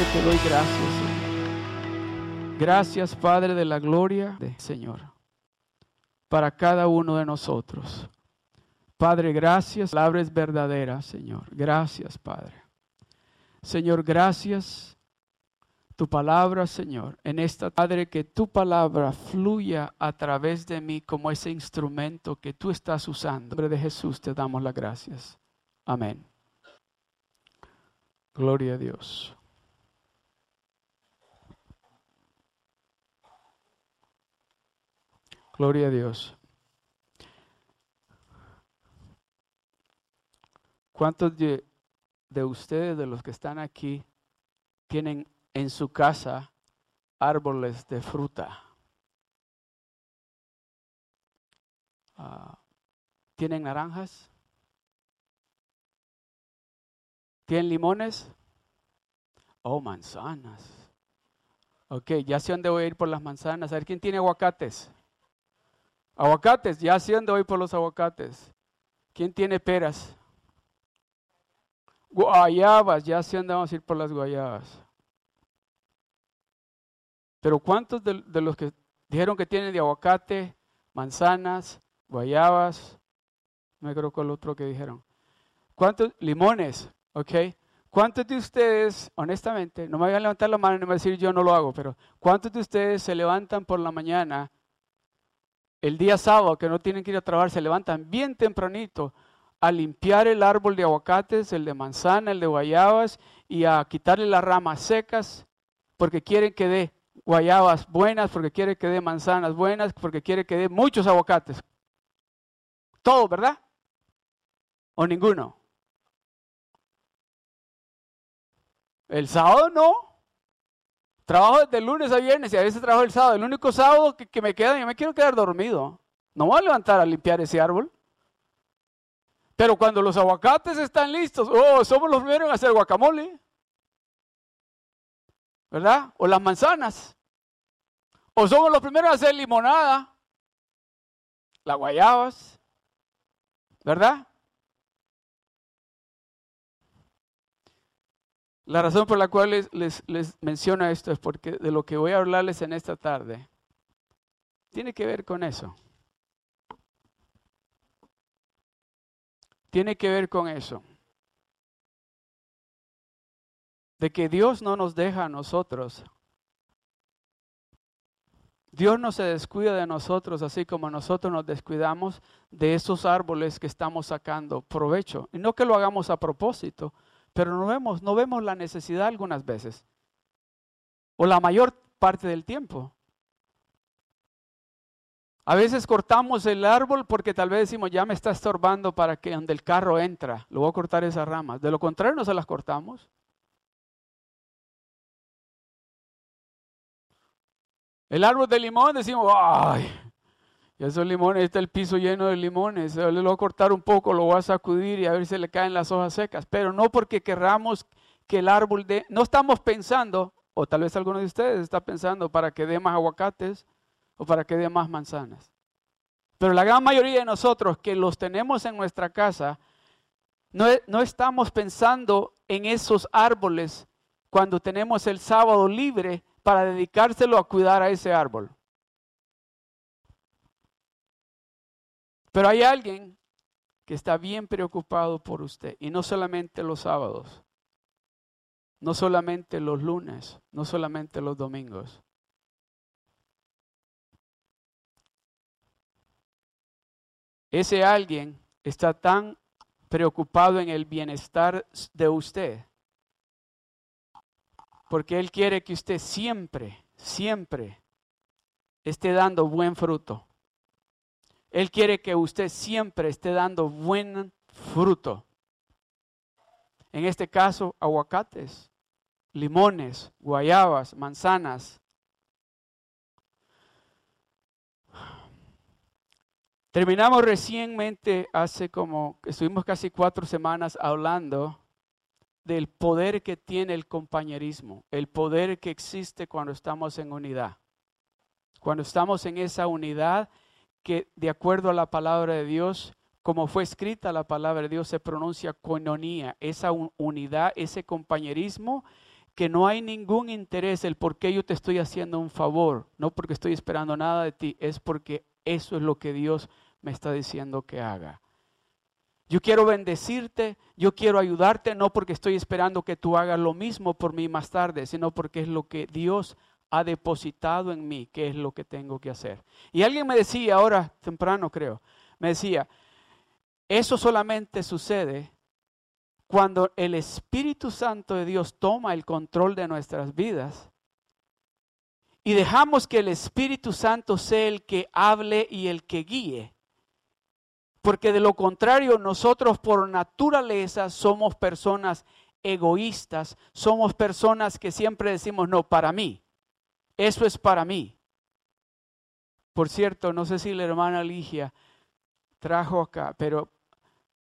Te doy gracias. Gracias, Padre de la gloria, Señor, para cada uno de nosotros. Padre, gracias. La palabra es verdadera, Señor. Gracias, Padre. Señor, gracias. Tu palabra, Señor, en esta Padre, que tu palabra fluya a través de mí como ese instrumento que tú estás usando. En nombre de Jesús te damos las gracias. Amén. Gloria a Dios. Gloria a Dios. ¿Cuántos de, ustedes, de los que están aquí, tienen en su casa árboles de fruta? Ah, ¿Tienen naranjas? ¿Tienen limones? Oh, manzanas. Ok, ya sé dónde voy a ir por las manzanas. A ver, ¿quién tiene aguacates? Aguacates, ya dónde voy por los aguacates. ¿Quién tiene peras? Guayabas, ya sé dónde vamos a ir por las guayabas. Pero ¿cuántos de, los que dijeron que tienen de aguacate, manzanas, guayabas? No me creo con el otro que dijeron. ¿Cuántos? Limones, ¿ok? ¿Cuántos de ustedes, honestamente, no me voy a levantar la mano y me voy a decir yo no lo hago, pero ¿cuántos de ustedes se levantan por la mañana el día sábado que no tienen que ir a trabajar, se levantan bien tempranito a limpiar el árbol de aguacates, el de manzana, el de guayabas y a quitarle las ramas secas porque quieren que dé guayabas buenas, porque quieren que dé manzanas buenas, porque quieren que dé muchos aguacates. Todo, ¿verdad? ¿O ninguno? El sábado no. Trabajo desde lunes a viernes y a veces trabajo el sábado. El único sábado que, me queda, yo me quiero quedar dormido. No voy a levantar a limpiar ese árbol. Pero cuando los aguacates están listos, oh, somos los primeros en hacer guacamole. ¿Verdad? O las manzanas. O somos los primeros en hacer limonada. Las guayabas. ¿Verdad? La razón por la cual les, menciono esto es porque de lo que voy a hablarles en esta tarde tiene que ver con eso. Tiene que ver con eso. De que Dios no nos deja a nosotros. Dios no se descuida de nosotros así como nosotros nos descuidamos de esos árboles que estamos sacando provecho. Y no que lo hagamos a propósito, pero no vemos, no vemos la necesidad algunas veces, o la mayor parte del tiempo. A veces cortamos el árbol porque tal vez decimos, ya me está estorbando para que donde el carro entra, lo voy a cortar esas ramas. De lo contrario, no se las cortamos. El árbol de limón decimos, ay, y esos limones, está el piso lleno de limones, le voy a cortar un poco, lo voy a sacudir y a ver si le caen las hojas secas. Pero no porque querramos que el árbol de... No estamos pensando, o tal vez alguno de ustedes está pensando para que dé más aguacates o para que dé más manzanas. Pero la gran mayoría de nosotros que los tenemos en nuestra casa, no, no estamos pensando en esos árboles cuando tenemos el sábado libre para dedicárselo a cuidar a ese árbol. Pero hay alguien que está bien preocupado por usted. Y no solamente los sábados, no solamente los lunes, no solamente los domingos. Ese alguien está tan preocupado en el bienestar de usted, porque Él quiere que usted siempre, siempre esté dando buen fruto. Él quiere que usted siempre esté dando buen fruto. En este caso, aguacates, limones, guayabas, manzanas. Terminamos recientemente, hace como, estuvimos casi cuatro semanas hablando del poder que tiene el compañerismo, el poder que existe cuando estamos en unidad. Cuando estamos en esa unidad que de acuerdo a la palabra de Dios, como fue escrita la palabra de Dios, se pronuncia coinonía, esa unidad, ese compañerismo que no hay ningún interés el por qué yo te estoy haciendo un favor, no porque estoy esperando nada de ti, es porque eso es lo que Dios me está diciendo que haga. Yo quiero bendecirte, yo quiero ayudarte, no porque estoy esperando que tú hagas lo mismo por mí más tarde, sino porque es lo que Dios ha depositado en mí, que es lo que tengo que hacer. Y alguien me decía ahora, temprano creo, me decía, eso solamente sucede cuando el Espíritu Santo de Dios toma el control de nuestras vidas y dejamos que el Espíritu Santo sea el que hable y el que guíe. Porque de lo contrario, nosotros por naturaleza somos personas egoístas, somos personas que siempre decimos, no, para mí, eso es para mí. Por cierto, no sé si la hermana Ligia trajo acá, pero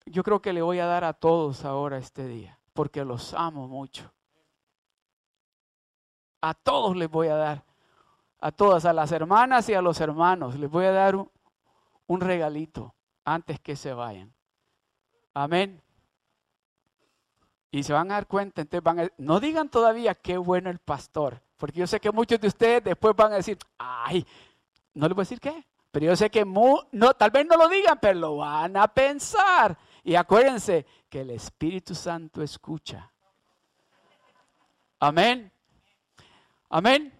yo creo que le voy a dar a todos ahora este día, porque los amo mucho. A todos les voy a dar, a todas, a las hermanas y a los hermanos, les voy a dar un, regalito antes que se vayan. Amén. Y se van a dar cuenta, entonces van a, no digan todavía qué bueno el pastor, porque yo sé que muchos de ustedes después van a decir, ay, no les voy a decir qué, pero yo sé que no, tal vez no lo digan, pero lo van a pensar. Y acuérdense que el Espíritu Santo escucha. Amén. Amén.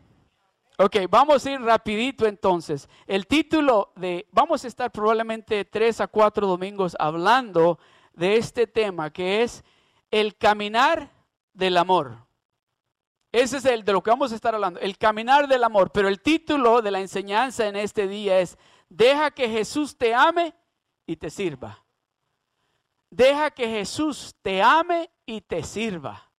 Ok, vamos a ir rapidito entonces. El título de, vamos a estar probablemente tres a cuatro domingos hablando de este tema que es el caminar del amor. Ese es el de lo que vamos a estar hablando, el caminar del amor. Pero el título de la enseñanza en este día es, deja que Jesús te ame y te sirva. Deja que Jesús te ame y te sirva.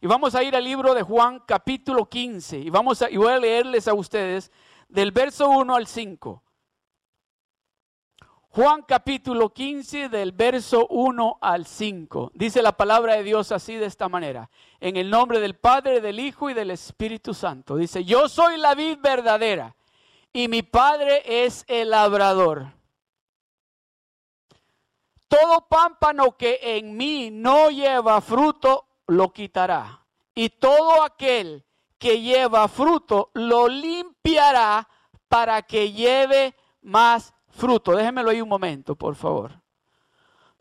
Y vamos a ir al libro de Juan capítulo 15 y, vamos a, y voy a leerles a ustedes del verso 1 al 5. Juan capítulo 15 del verso 1 al 5. Dice la palabra de Dios así de esta manera. En el nombre del Padre, del Hijo y del Espíritu Santo. Dice, yo soy la vid verdadera y mi Padre es el labrador. Todo pámpano que en mí no lleva fruto, lo quitará. Y todo aquel que lleva fruto, lo limpiará para que lleve más fruto. Déjenmelo ahí un momento, por favor.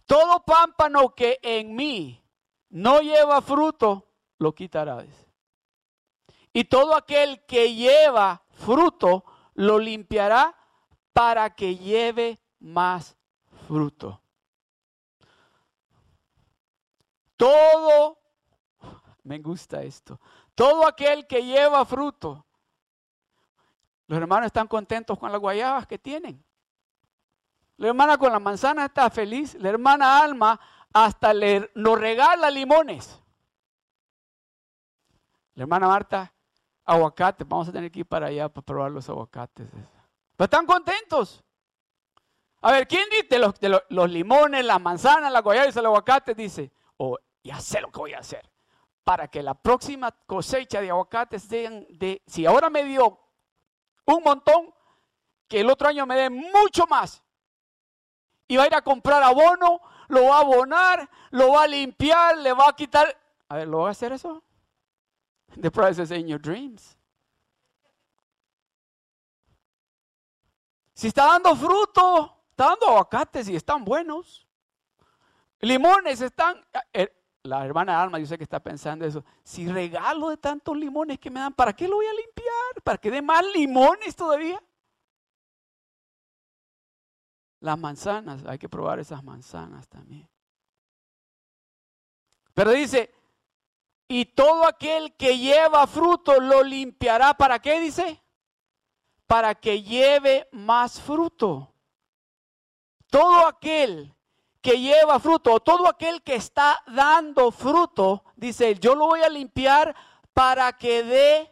Todo pámpano que en mí no lleva fruto, lo quitará. Y todo aquel que lleva fruto, lo limpiará para que lleve más fruto. Todo, me gusta esto, todo aquel que lleva fruto. Los hermanos están contentos con las guayabas que tienen. La hermana con la manzana está feliz. La hermana Alma hasta nos regala limones. La hermana Marta, aguacates. Vamos a tener que ir para allá para probar los aguacates. Pero están contentos. A ver, ¿quién dice los, limones, la manzana, la guayaba y el aguacate? Dice, oh, ya sé lo que voy a hacer. Para que la próxima cosecha de aguacates sean de, si ahora me dio un montón, que el otro año me dé mucho más. Y va a ir a comprar abono, lo va a abonar, lo va a limpiar, le va a quitar. A ver, ¿lo va a hacer eso? The price is in your dreams. Si está dando fruto, está dando aguacates y están buenos. Limones están. Eh, la hermana Alma, yo sé que está pensando eso. Si regalo de tantos limones que me dan, ¿para qué lo voy a limpiar? ¿Para que dé más limones todavía? Las manzanas, hay que probar esas manzanas también. Pero dice, y todo aquel que lleva fruto lo limpiará. ¿Para qué dice? Para que lleve más fruto. Todo aquel que lleva fruto, todo aquel que está dando fruto, dice, yo lo voy a limpiar para que dé,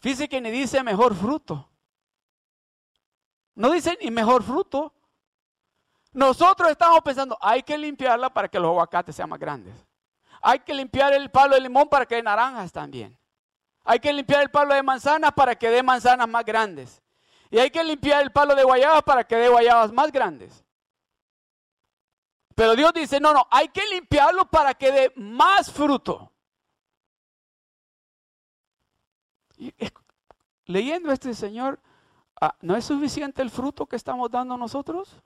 fíjese que ni dice mejor fruto. No dice ni mejor fruto. Nosotros estamos pensando, hay que limpiarla para que los aguacates sean más grandes. Hay que limpiar el palo de limón para que dé naranjas también. Hay que limpiar el palo de manzanas para que dé manzanas más grandes. Y hay que limpiar el palo de guayabas para que dé guayabas más grandes. Pero Dios dice, no, no, hay que limpiarlo para que dé más fruto. leyendo este Señor, ¿no es suficiente el fruto que estamos dando nosotros?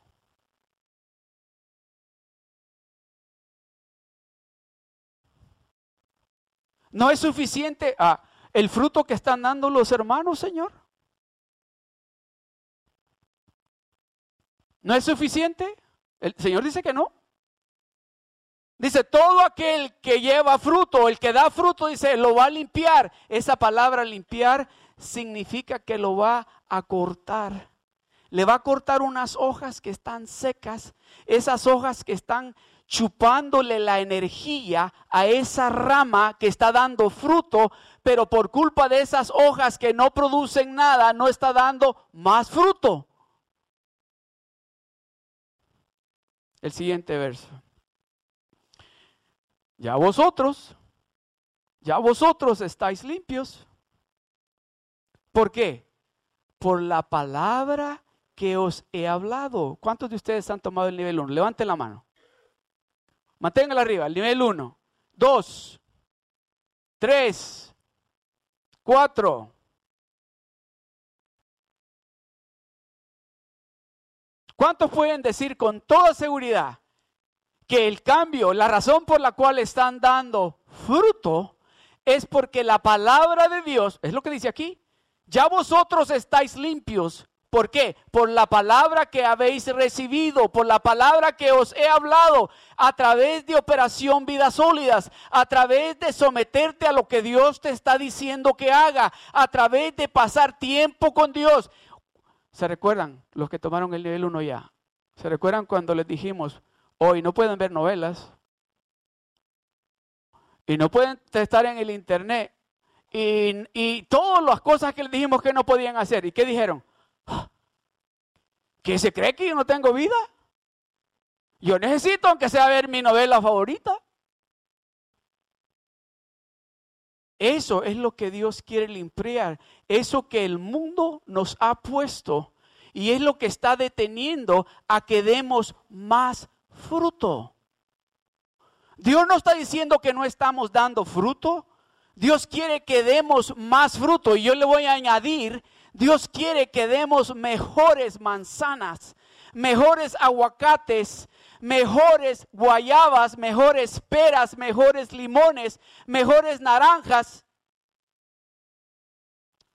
¿No es suficiente ah, el fruto que están dando los hermanos, Señor? ¿No es suficiente? El Señor dice que no. Dice, todo aquel que lleva fruto, el que da fruto, dice, lo va a limpiar. Esa palabra limpiar significa que lo va a cortar. Le va a cortar unas hojas que están secas, esas hojas que están chupándole la energía a esa rama que está dando fruto, pero por culpa de esas hojas que no producen nada, no está dando más fruto. El siguiente verso. Ya vosotros, ya vosotros estáis limpios ¿Por qué? Por la palabra que os he hablado. ¿Cuántos de ustedes han tomado el nivel 1? Levanten la mano. Manténganla arriba, el nivel 1. 2, 3, 4. ¿Cuántos pueden decir con toda seguridad que el cambio, la razón por la cual están dando fruto, es porque la palabra de Dios, es lo que dice aquí, ya vosotros estáis limpios. ¿Por qué? Por la palabra que habéis recibido, por la palabra que os he hablado, a través de operación vidas sólidas, a través de someterte a lo que Dios te está diciendo que haga, a través de pasar tiempo con Dios. ¿Se recuerdan los que tomaron el nivel 1 ya? ¿Se recuerdan cuando les dijimos, hoy no pueden ver novelas? Y no pueden estar en el internet y, todas las cosas que le dijimos que no podían hacer. ¿Y qué dijeron? Ah, ¿Que se cree que yo no tengo vida? Yo necesito, aunque sea ver mi novela favorita. Eso es lo que Dios quiere limpiar. Eso que el mundo nos ha puesto. Y es lo que está deteniendo a que demos más fruto. Dios no está diciendo que no estamos dando fruto. Dios quiere que demos más fruto. Y yo le voy a añadir, Dios quiere que demos mejores manzanas, mejores aguacates, mejores guayabas, mejores peras, mejores limones, mejores naranjas.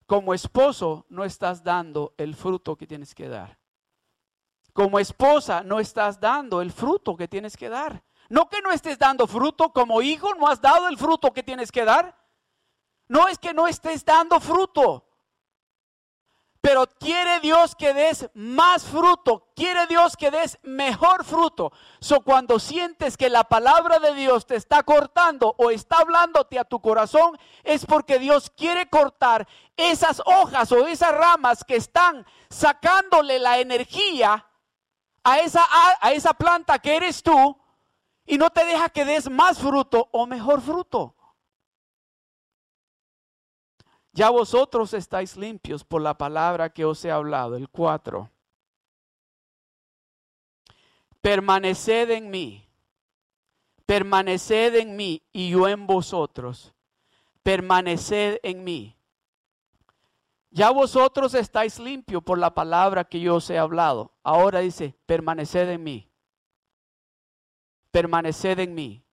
Como esposo no estás dando el fruto que tienes que dar. Como esposa no estás dando el fruto que tienes que dar. No que no estés dando fruto, como hijo no has dado el fruto que tienes que dar. No es que no estés dando fruto, pero quiere Dios que des más fruto, quiere Dios que des mejor fruto. So cuando sientes que la palabra de Dios te está cortando o está hablándote a tu corazón, es porque Dios quiere cortar esas hojas o esas ramas que están sacándole la energía a esa, a esa planta que eres tú y no te deja que des más fruto o mejor fruto. Ya vosotros estáis limpios por la palabra que os he hablado. El 4. Permaneced en mí. Permaneced en mí y yo en vosotros. Permaneced en mí. Ya vosotros estáis limpios por la palabra que yo os he hablado. Ahora dice, permaneced en mí. Permaneced en mí.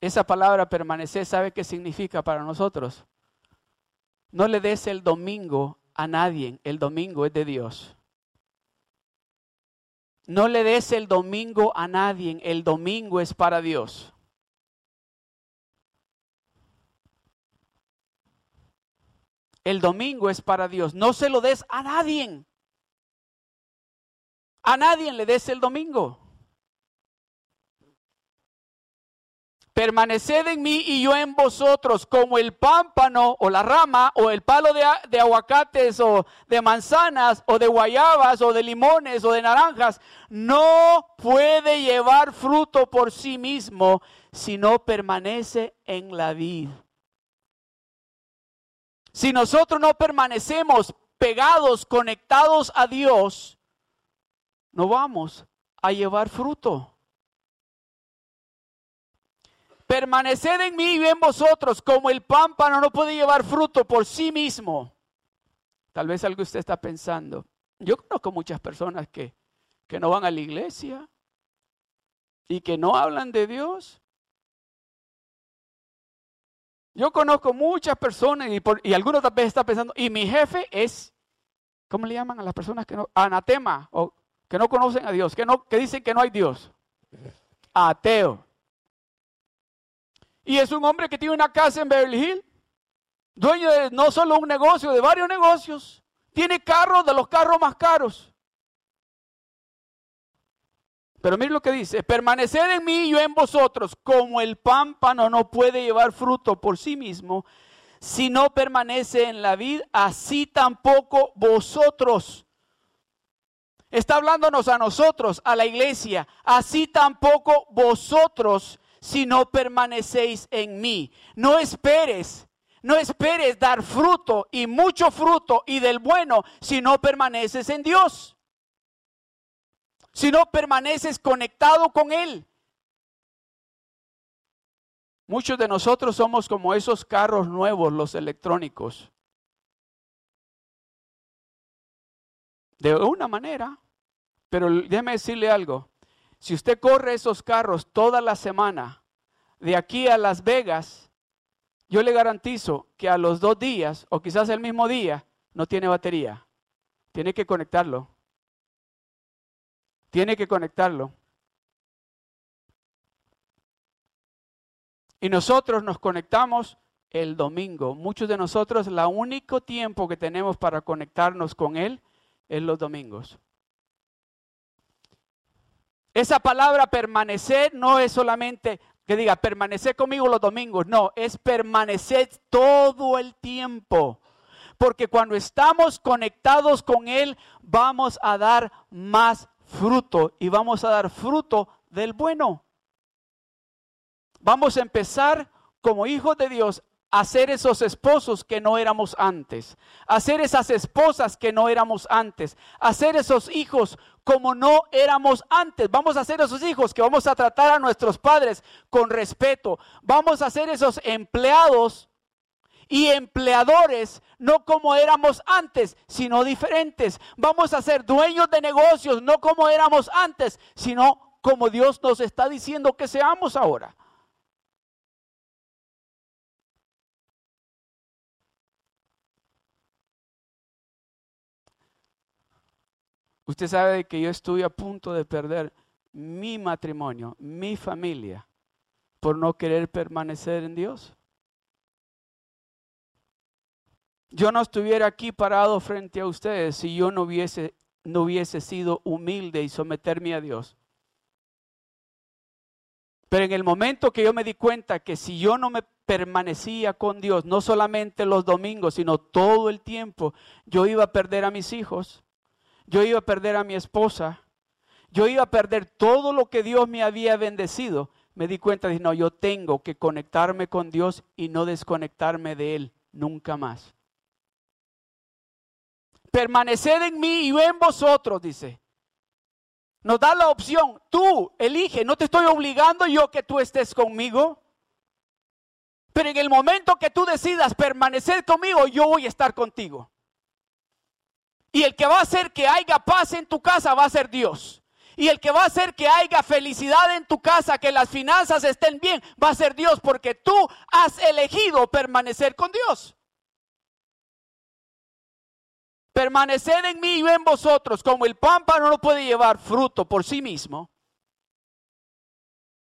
Esa palabra permanecer, ¿sabe qué significa para nosotros? No le des el domingo a nadie, el domingo es de Dios. No le des el domingo a nadie, el domingo es para Dios. El domingo es para Dios. No se lo des a nadie. A nadie le des el domingo. Permaneced en mí y yo en vosotros, como el pámpano o la rama o el palo de, aguacates o de manzanas o de guayabas o de limones o de naranjas, no puede llevar fruto por sí mismo si no permanece en la vid. Si nosotros no permanecemos pegados, conectados a Dios, no vamos a llevar fruto. Permaneced en mí y en vosotros, como el pámpano no puede llevar fruto por sí mismo. Tal vez algo usted está pensando. Yo conozco muchas personas que, que no van a la iglesia y que no hablan de Dios. Yo conozco muchas personas y, por, y algunos tal vez están pensando, y mi jefe es, ¿cómo le llaman a las personas que no? Anatema, o que no conocen a Dios, que, no, que dicen que no hay Dios. Ateo. Y es un hombre que tiene una casa en Beverly Hills, dueño de no solo un negocio, de varios negocios. Tiene carros de los carros más caros. Pero mire lo que dice, permaneced en mí y yo en vosotros, como el pámpano no puede llevar fruto por sí mismo, si no permanece en la vid, así tampoco vosotros. Está hablándonos a nosotros, a la iglesia, así tampoco vosotros si no permanecéis en mí. No esperes, no esperes dar fruto y mucho fruto y del bueno si no permaneces en Dios. Si no permaneces conectado con Él. Muchos de nosotros somos como esos carros nuevos, los electrónicos. De una manera, pero déjeme decirle algo, si usted corre esos carros toda la semana, de aquí a Las Vegas, yo le garantizo que a los dos días, o quizás el mismo día, no tiene batería. Tiene que conectarlo. Tiene que conectarlo. Y nosotros nos conectamos el domingo. Muchos de nosotros, el único tiempo que tenemos para conectarnos con Él es los domingos. Esa palabra permanecer no es solamente que diga permanecer conmigo los domingos, no, es permanecer todo el tiempo. Porque cuando estamos conectados con Él, vamos a dar más fruto y vamos a dar fruto del bueno. Vamos a empezar como hijos de Dios a ser esos esposos que no éramos antes, a ser esas esposas que no éramos antes, a ser esos hijos como no éramos antes. Vamos a ser esos hijos que vamos a tratar a nuestros padres con respeto. Vamos a ser esos empleados y empleadores, no como éramos antes, sino diferentes. Vamos a ser dueños de negocios, no como éramos antes, sino como Dios nos está diciendo que seamos ahora. Usted sabe que yo estoy a punto de perder mi matrimonio, mi familia, por no querer permanecer en Dios. Yo no estuviera aquí parado frente a ustedes si yo no hubiese, no hubiese sido humilde y someterme a Dios. Pero en el momento que yo me di cuenta que si yo no me permanecía con Dios, no solamente los domingos, sino todo el tiempo, yo iba a perder a mis hijos yo iba a perder a mi esposa, yo iba a perder todo lo que Dios me había bendecido, me di cuenta de, no, yo tengo que conectarme con Dios y no desconectarme de Él nunca más. Permaneced en mí y yo en vosotros, dice. Nos da la opción, tú elige, no te estoy obligando yo que tú estés conmigo. Pero en el momento que tú decidas permanecer conmigo, yo voy a estar contigo. Y el que va a hacer que haya paz en tu casa va a ser Dios. Y el que va a hacer que haya felicidad en tu casa, que las finanzas estén bien, va a ser Dios, porque tú has elegido permanecer con Dios. Permaneced en mí y en vosotros, como el pámpano no puede llevar fruto por sí mismo.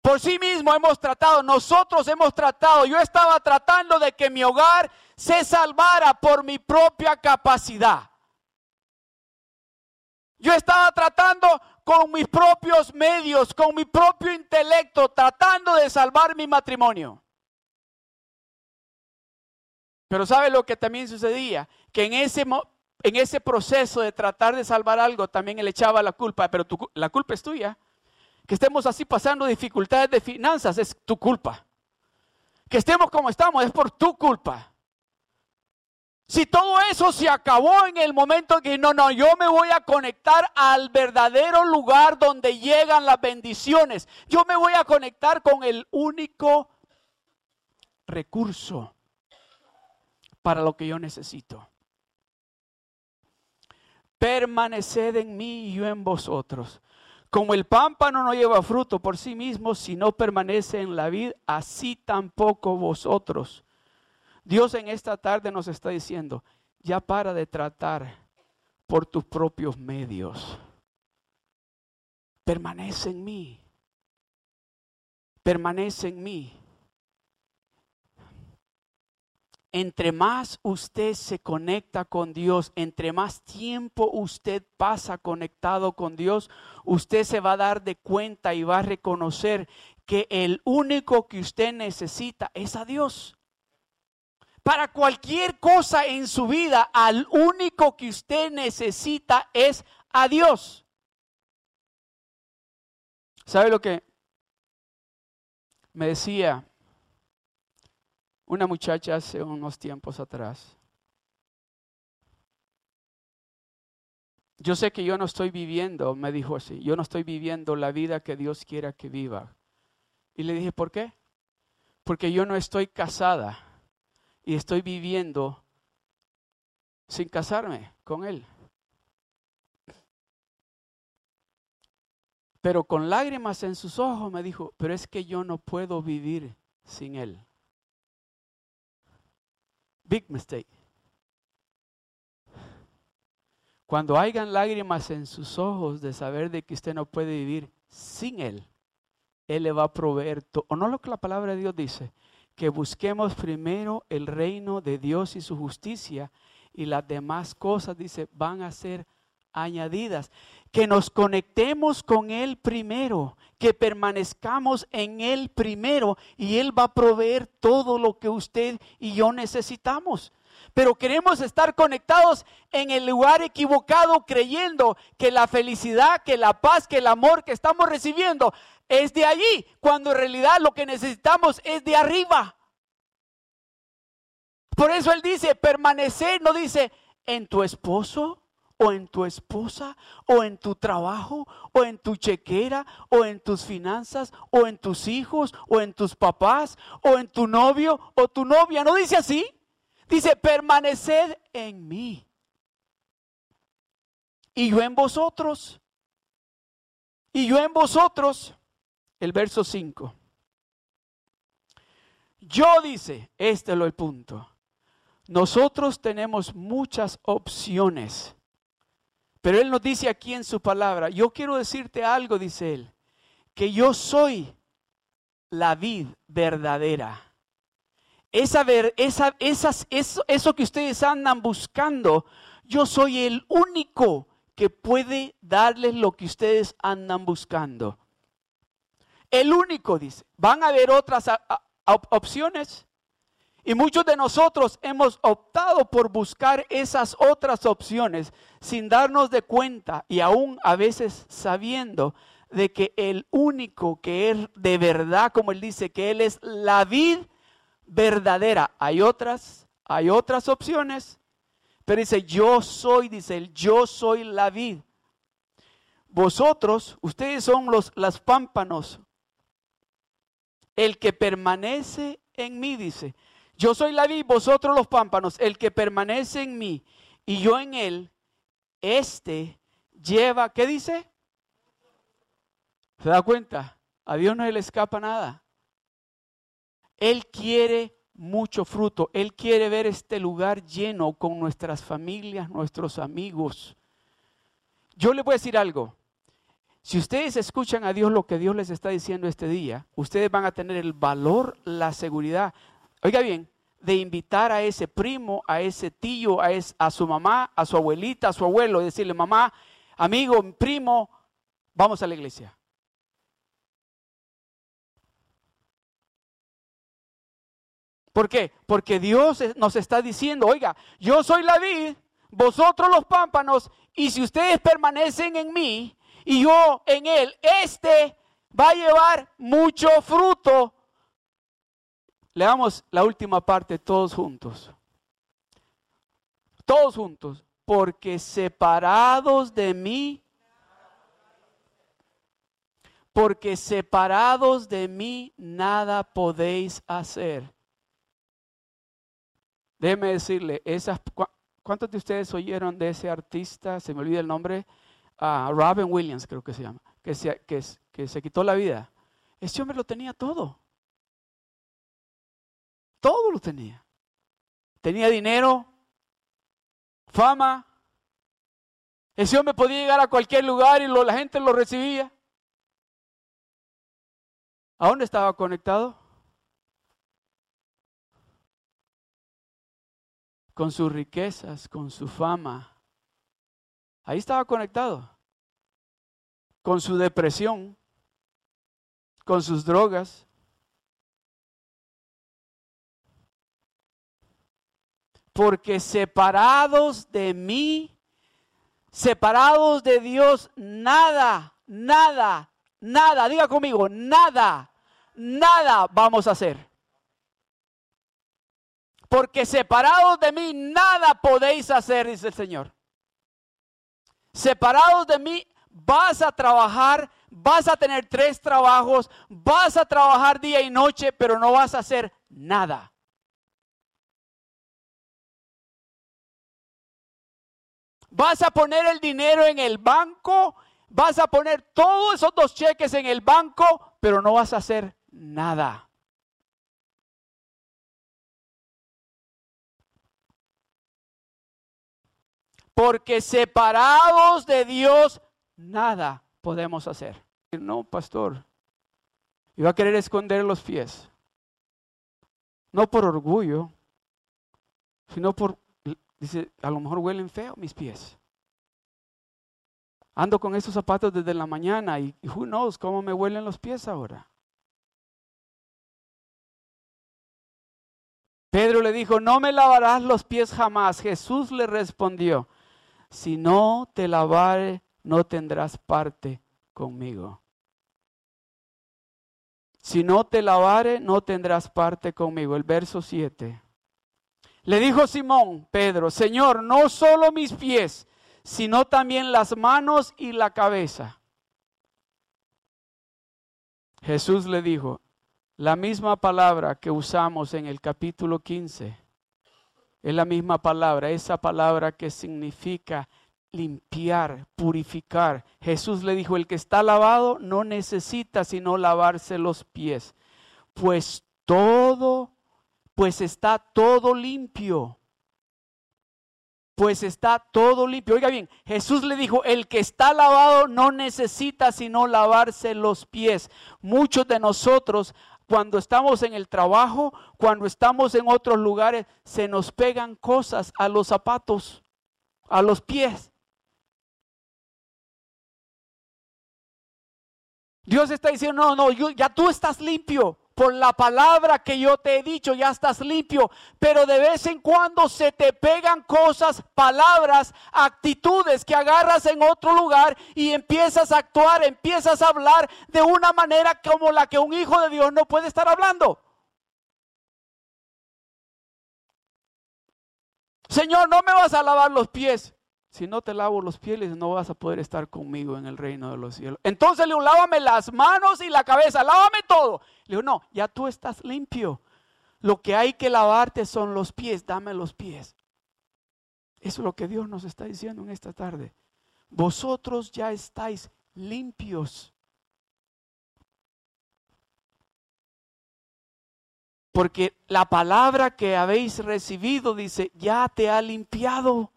Por sí mismo hemos tratado, nosotros hemos tratado, yo estaba tratando de que mi hogar se salvara por mi propia capacidad. Yo estaba tratando con mis propios medios, con mi propio intelecto, tratando de salvar mi matrimonio. Pero ¿sabe lo que también sucedía? Que en ese, en ese proceso de tratar de salvar algo, también él echaba la culpa, pero la culpa es tuya. Que estemos así pasando dificultades de finanzas es tu culpa. Que estemos como estamos es por tu culpa. Si todo eso se acabó en el momento que no, no, yo me voy a conectar al verdadero lugar donde llegan las bendiciones. Yo me voy a conectar con el único recurso para lo que yo necesito. Permaneced en mí y yo en vosotros. Como el pámpano no lleva fruto por sí mismo si no permanece en la vid, así tampoco vosotros Dios en esta tarde nos está diciendo, ya para de tratar por tus propios medios. Permanece en mí. Permanece en mí. Entre más usted se conecta con Dios, entre más tiempo usted pasa conectado con Dios, usted se va a dar de cuenta y va a reconocer que el único que usted necesita es a Dios para cualquier cosa en su vida, al único que usted necesita es a Dios. ¿Sabe lo que me decía una muchacha hace unos tiempos atrás? Yo sé que yo no estoy viviendo, me dijo así, yo no estoy viviendo la vida que Dios quiera que viva. Y le dije, ¿por qué? Porque yo no estoy casada y estoy viviendo sin casarme con Él. Pero con lágrimas en sus ojos me dijo, pero es que yo no puedo vivir sin Él. Big mistake. Cuando hayan lágrimas en sus ojos de saber de que usted no puede vivir sin Él, Él le va a proveer todo. ¿O no lo que la palabra de Dios dice? Que busquemos primero el reino de Dios y su justicia y las demás cosas, dice, van a ser añadidas. Que nos conectemos con Él primero, que permanezcamos en Él primero y Él va a proveer todo lo que usted y yo necesitamos. Pero queremos estar conectados en el lugar equivocado creyendo que la felicidad, que la paz, que el amor que estamos recibiendo es de allí, cuando en realidad lo que necesitamos es de arriba. Por eso él dice, permanecer, no dice en tu esposo o en tu esposa o en tu trabajo o en tu chequera o en tus finanzas o en tus hijos o en tus papás o en tu novio o tu novia. No dice así. Dice, permaneced en mí. Y yo en vosotros. Y yo en vosotros el verso 5. Yo dice, este es el punto. Nosotros tenemos muchas opciones, pero Él nos dice aquí en su palabra, yo quiero decirte algo, dice Él, que yo soy la vid verdadera. Esa, esa, esas, eso, eso que ustedes andan buscando, yo soy el único que puede darles lo que ustedes andan buscando. El único, dice. Van a haber otras opciones. Y muchos de nosotros hemos optado por buscar esas otras opciones sin darnos de cuenta y aún a veces sabiendo de que el único que es de verdad, como él dice, que él es la vid verdadera. Hay otras, hay otras opciones, pero dice, yo soy, dice él, yo soy la vid. Vosotros, ustedes son los las pámpanos el que permanece en mí, dice, yo soy la vid, vosotros los pámpanos, el que permanece en mí y yo en él, este lleva, ¿qué dice? ¿Se da cuenta? A Dios no le escapa nada. Él quiere mucho fruto. Él quiere ver este lugar lleno con nuestras familias, nuestros amigos. Yo le voy a decir algo. Si ustedes escuchan a Dios lo que Dios les está diciendo este día, ustedes van a tener el valor, la seguridad, oiga bien, de invitar a ese primo, a ese tío, a, su mamá, a su abuelita, a su abuelo, y decirle, mamá, amigo, primo, vamos a la iglesia. ¿Por qué? Porque Dios nos está diciendo, oiga, yo soy la vid, vosotros los pámpanos, y si ustedes permanecen en mí, y yo en él, este va a llevar mucho fruto. Leamos la última parte todos juntos. Todos juntos. Porque separados de mí, porque separados de mí nada podéis hacer. Déjeme decirle, esas, ¿cuántos de ustedes oyeron de ese artista? Se me olvida el nombre. Uh, Robin Williams creo que se llama, que se, que se quitó la vida. Ese hombre lo tenía todo. Todo lo tenía. Tenía dinero, fama. Ese hombre podía llegar a cualquier lugar y la gente lo recibía. ¿A dónde estaba conectado? Con sus riquezas, con su fama. Ahí estaba conectado. Con su depresión, con sus drogas. Porque separados de mí, separados de Dios, nada, nada, nada, diga conmigo, nada, nada vamos a hacer. Porque separados de mí, nada podéis hacer, dice el Señor. Separados de mí, vas a trabajar, vas a tener tres trabajos, vas a trabajar día y noche, pero no vas a hacer nada. Vas a poner el dinero en el banco, vas a poner todos esos dos cheques en el banco, pero no vas a hacer nada. Porque separados de Dios nada podemos hacer. No, pastor. Iba a querer esconder los pies. No por orgullo, sino por, dice, a lo mejor huelen feo mis pies. Ando con esos zapatos desde la mañana y who knows cómo me huelen los pies ahora. Pedro le dijo, no me lavarás los pies jamás. Jesús le respondió, si no te lavare no tendrás parte conmigo. Si no te lavare, no tendrás parte conmigo. El verso 7. Le dijo Simón, Pedro, Señor, no solo mis pies, sino también las manos y la cabeza. Jesús le dijo, la misma palabra que usamos en el capítulo 15, es la misma palabra, esa palabra que significa limpiar, purificar. Jesús le dijo, el que está lavado no necesita sino lavarse los pies, pues todo, pues está todo limpio. Pues está todo limpio. Oiga bien, Jesús le dijo, el que está lavado no necesita sino lavarse los pies. Muchos de nosotros cuando estamos en el trabajo, cuando estamos en otros lugares, se nos pegan cosas a los zapatos, a los pies. Dios está diciendo, no, no, ya tú estás limpio. Por la palabra que yo te he dicho, ya estás limpio. Pero de vez en cuando se te pegan cosas, palabras, actitudes que agarras en otro lugar y empiezas a actuar, empiezas a hablar de una manera como la que un hijo de Dios no puede estar hablando. Señor, no me vas a lavar los pies si no te lavo los pies, no vas a poder estar conmigo en el reino de los cielos. Entonces le dijo, lávame las manos y la cabeza, lávame todo. Le dijo, no, ya tú estás limpio. Lo que hay que lavarte son los pies, dame los pies. Eso es lo que Dios nos está diciendo en esta tarde. Vosotros ya estáis limpios. Porque la palabra que habéis recibido dice, ya te ha limpiado.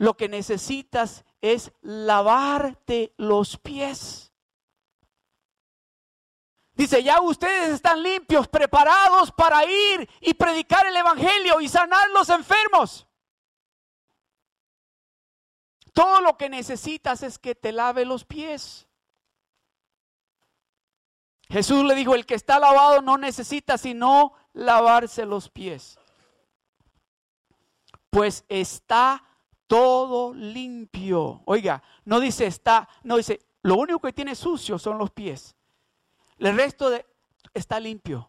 Lo que necesitas es lavarte los pies. Dice, ya ustedes están limpios, preparados para ir y predicar el Evangelio y sanar los enfermos. Todo lo que necesitas es que te lave los pies. Jesús le dijo, el que está lavado no necesita sino lavarse los pies. Pues está todo limpio. Oiga, no dice está, no dice, lo único que tiene sucio son los pies. El resto de, está limpio.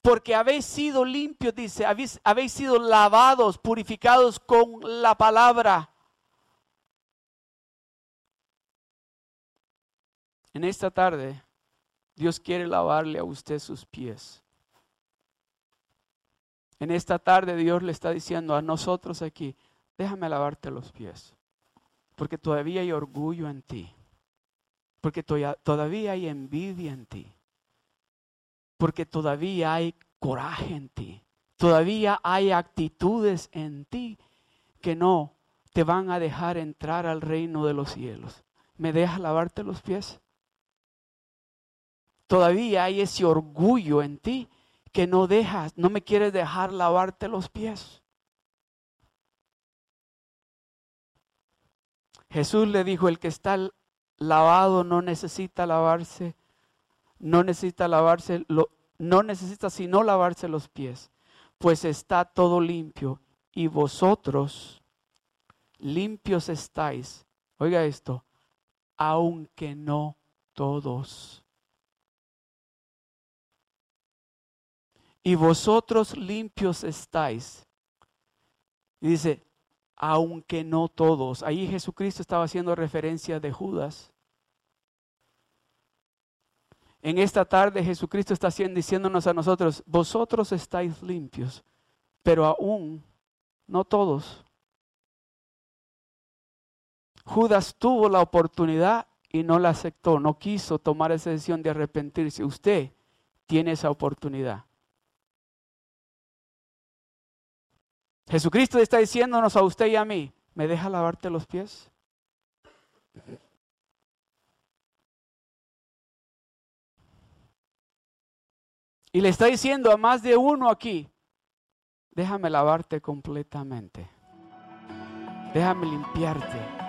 porque habéis sido limpios, dice, habéis, habéis sido lavados, purificados con la palabra. En esta tarde, Dios quiere lavarle a usted sus pies. En esta tarde Dios le está diciendo a nosotros aquí, déjame lavarte los pies, porque todavía hay orgullo en ti, porque todavía hay envidia en ti, porque todavía hay coraje en ti, todavía hay actitudes en ti que no te van a dejar entrar al reino de los cielos. ¿Me dejas lavarte los pies? Todavía hay ese orgullo en ti que no dejas, no me quieres dejar lavarte los pies. Jesús le dijo, el que está lavado no necesita lavarse, no necesita lavarse, no necesita sino lavarse los pies, pues está todo limpio y vosotros limpios estáis. Oiga esto, aunque no todos. y vosotros limpios estáis. Y dice, aunque no todos. Ahí Jesucristo estaba haciendo referencia de Judas. En esta tarde Jesucristo está diciéndonos a nosotros, vosotros estáis limpios, pero aún no todos. Judas tuvo la oportunidad y no la aceptó, no quiso tomar esa decisión de arrepentirse. Usted tiene esa oportunidad. Jesucristo está diciéndonos a usted y a mí, ¿me deja lavarte los pies? Y le está diciendo a más de uno aquí, déjame lavarte completamente. Déjame limpiarte.